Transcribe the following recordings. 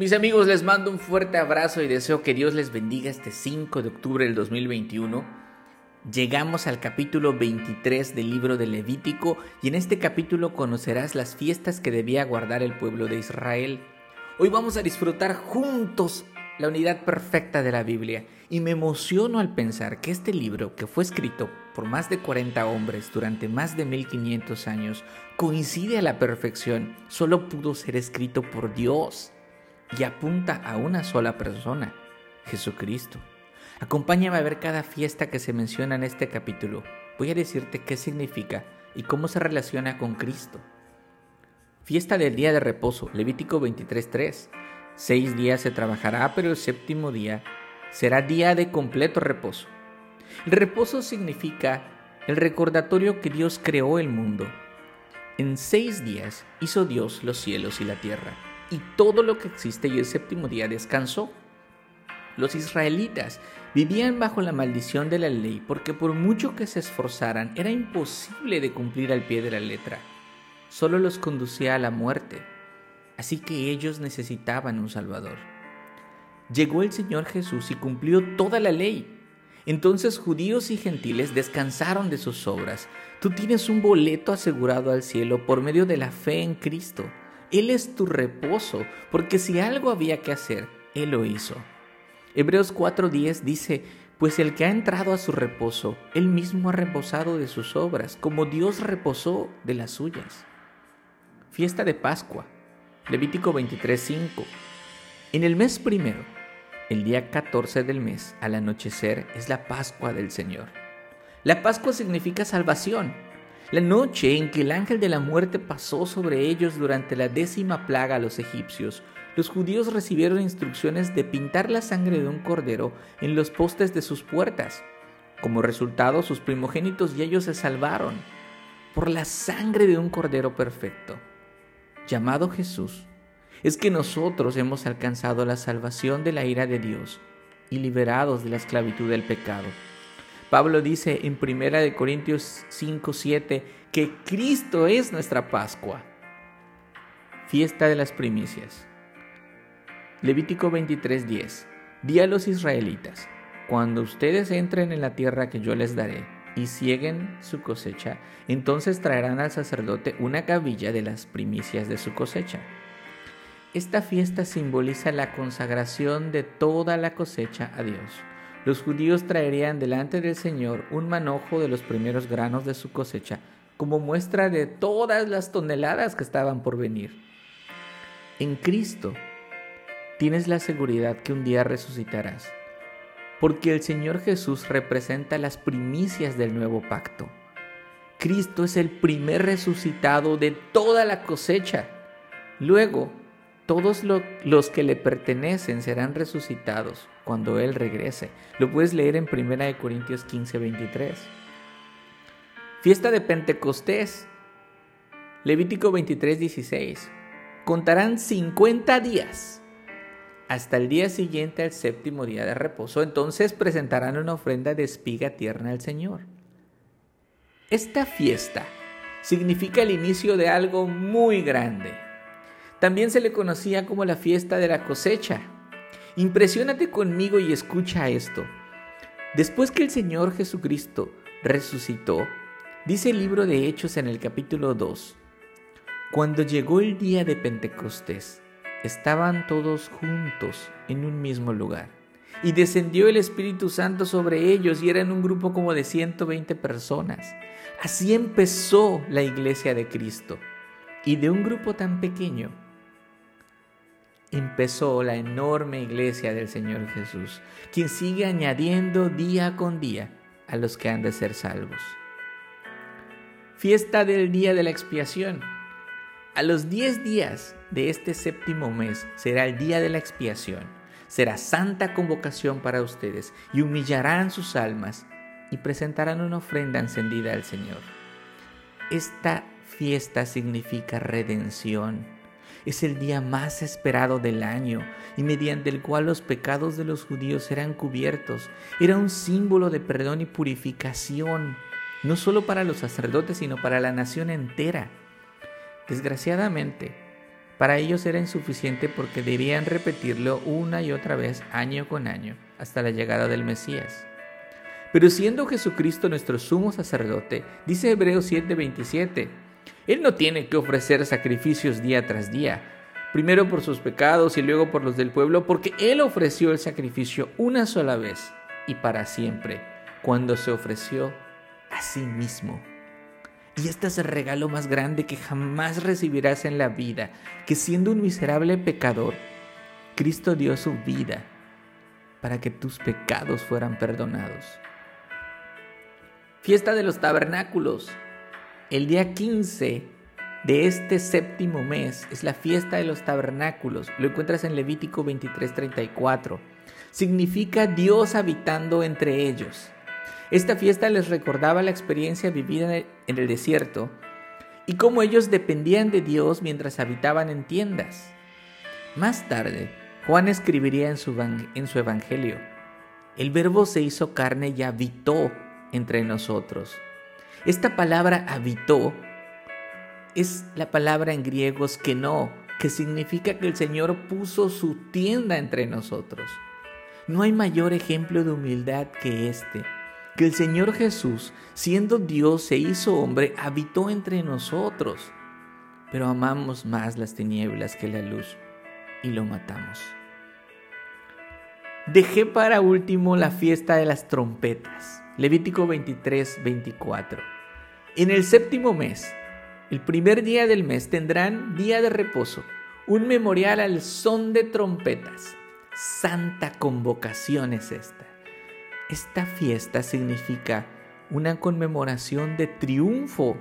Mis amigos, les mando un fuerte abrazo y deseo que Dios les bendiga este 5 de octubre del 2021. Llegamos al capítulo 23 del libro de Levítico y en este capítulo conocerás las fiestas que debía guardar el pueblo de Israel. Hoy vamos a disfrutar juntos la unidad perfecta de la Biblia y me emociono al pensar que este libro, que fue escrito por más de 40 hombres durante más de 1500 años, coincide a la perfección, solo pudo ser escrito por Dios y apunta a una sola persona, Jesucristo. Acompáñame a ver cada fiesta que se menciona en este capítulo. Voy a decirte qué significa y cómo se relaciona con Cristo. Fiesta del día de reposo, Levítico 23.3. Seis días se trabajará, pero el séptimo día será día de completo reposo. El reposo significa el recordatorio que Dios creó el mundo. En seis días hizo Dios los cielos y la tierra y todo lo que existe y el séptimo día descansó. Los israelitas vivían bajo la maldición de la ley porque por mucho que se esforzaran era imposible de cumplir al pie de la letra. Solo los conducía a la muerte. Así que ellos necesitaban un Salvador. Llegó el Señor Jesús y cumplió toda la ley. Entonces judíos y gentiles descansaron de sus obras. Tú tienes un boleto asegurado al cielo por medio de la fe en Cristo. Él es tu reposo, porque si algo había que hacer, Él lo hizo. Hebreos 4:10 dice, pues el que ha entrado a su reposo, Él mismo ha reposado de sus obras, como Dios reposó de las suyas. Fiesta de Pascua, Levítico 23:5. En el mes primero, el día 14 del mes, al anochecer, es la Pascua del Señor. La Pascua significa salvación la noche en que el ángel de la muerte pasó sobre ellos durante la décima plaga a los egipcios, los judíos recibieron instrucciones de pintar la sangre de un cordero en los postes de sus puertas. Como resultado, sus primogénitos y ellos se salvaron por la sangre de un cordero perfecto, llamado Jesús. Es que nosotros hemos alcanzado la salvación de la ira de Dios y liberados de la esclavitud del pecado. Pablo dice en 1 Corintios 5, 7 que Cristo es nuestra Pascua. Fiesta de las primicias. Levítico 23, 10. Di a los israelitas, cuando ustedes entren en la tierra que yo les daré y cieguen su cosecha, entonces traerán al sacerdote una cabilla de las primicias de su cosecha. Esta fiesta simboliza la consagración de toda la cosecha a Dios los judíos traerían delante del Señor un manojo de los primeros granos de su cosecha, como muestra de todas las toneladas que estaban por venir. En Cristo tienes la seguridad que un día resucitarás, porque el Señor Jesús representa las primicias del nuevo pacto. Cristo es el primer resucitado de toda la cosecha. Luego, todos los que le pertenecen serán resucitados cuando Él regrese. Lo puedes leer en 1 Corintios 15, 23. Fiesta de Pentecostés. Levítico 23, 16. Contarán 50 días hasta el día siguiente al séptimo día de reposo. Entonces presentarán una ofrenda de espiga tierna al Señor. Esta fiesta significa el inicio de algo muy grande también se le conocía como la fiesta de la cosecha. Impresiónate conmigo y escucha esto. Después que el Señor Jesucristo resucitó, dice el libro de Hechos en el capítulo 2, cuando llegó el día de Pentecostés, estaban todos juntos en un mismo lugar. Y descendió el Espíritu Santo sobre ellos y eran un grupo como de 120 personas. Así empezó la iglesia de Cristo. Y de un grupo tan pequeño empezó la enorme iglesia del Señor Jesús, quien sigue añadiendo día con día a los que han de ser salvos. Fiesta del día de la expiación. A los diez días de este séptimo mes será el día de la expiación. Será santa convocación para ustedes y humillarán sus almas y presentarán una ofrenda encendida al Señor. Esta fiesta significa redención es el día más esperado del año y mediante el cual los pecados de los judíos eran cubiertos. Era un símbolo de perdón y purificación, no solo para los sacerdotes, sino para la nación entera. Desgraciadamente, Para ellos era insuficiente porque debían repetirlo una y otra vez año con año hasta la llegada del Mesías. Pero siendo Jesucristo nuestro sumo sacerdote, dice Hebreos 7:27, Él no tiene que ofrecer sacrificios día tras día, primero por sus pecados y luego por los del pueblo, porque Él ofreció el sacrificio una sola vez y para siempre, cuando se ofreció a sí mismo. Y este es el regalo más grande que jamás recibirás en la vida, que siendo un miserable pecador, Cristo dio su vida para que tus pecados fueran perdonados. Fiesta de los tabernáculos. El día 15 de este séptimo mes es la fiesta de los tabernáculos. Lo encuentras en Levítico 23:34. Significa Dios habitando entre ellos. Esta fiesta les recordaba la experiencia vivida en el desierto y cómo ellos dependían de Dios mientras habitaban en tiendas. Más tarde, Juan escribiría en su, en su Evangelio, el verbo se hizo carne y habitó entre nosotros. Esta palabra habitó es la palabra en griego que no, que significa que el Señor puso su tienda entre nosotros. No hay mayor ejemplo de humildad que este que el Señor Jesús, siendo Dios, se hizo hombre, habitó entre nosotros, pero amamos más las tinieblas que la luz y lo matamos. Dejé para último la fiesta de las trompetas, Levítico 23, 24. En el séptimo mes, el primer día del mes, tendrán día de reposo, un memorial al son de trompetas. Santa convocación es esta. Esta fiesta significa una conmemoración de triunfo.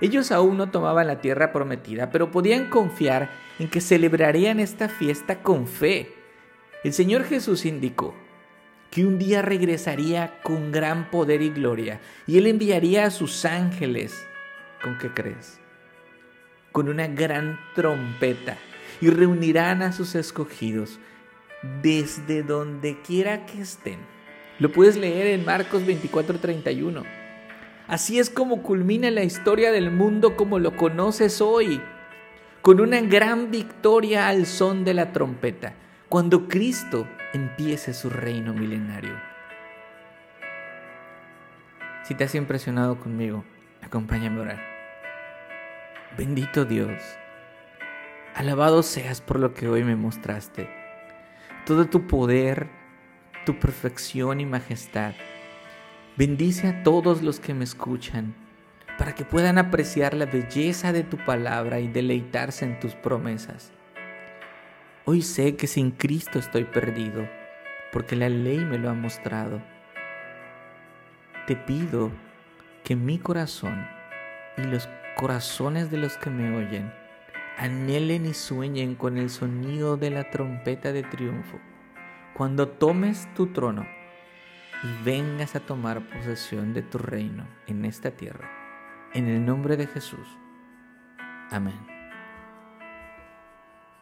Ellos aún no tomaban la tierra prometida, pero podían confiar en que celebrarían esta fiesta con fe. El Señor Jesús indicó que un día regresaría con gran poder y gloria, y Él enviaría a sus ángeles. ¿Con qué crees? Con una gran trompeta, y reunirán a sus escogidos desde donde quiera que estén lo puedes leer en Marcos 24:31. Así es como culmina la historia del mundo como lo conoces hoy, con una gran victoria al son de la trompeta, cuando Cristo empiece su reino milenario. Si te has impresionado conmigo, acompáñame a orar. Bendito Dios, alabado seas por lo que hoy me mostraste. Todo tu poder, tu perfección y majestad. Bendice a todos los que me escuchan, para que puedan apreciar la belleza de tu palabra y deleitarse en tus promesas. Hoy sé que sin Cristo estoy perdido, porque la ley me lo ha mostrado. Te pido que mi corazón y los corazones de los que me oyen anhelen y sueñen con el sonido de la trompeta de triunfo cuando tomes tu trono y vengas a tomar posesión de tu reino en esta tierra. En el nombre de Jesús. Amén.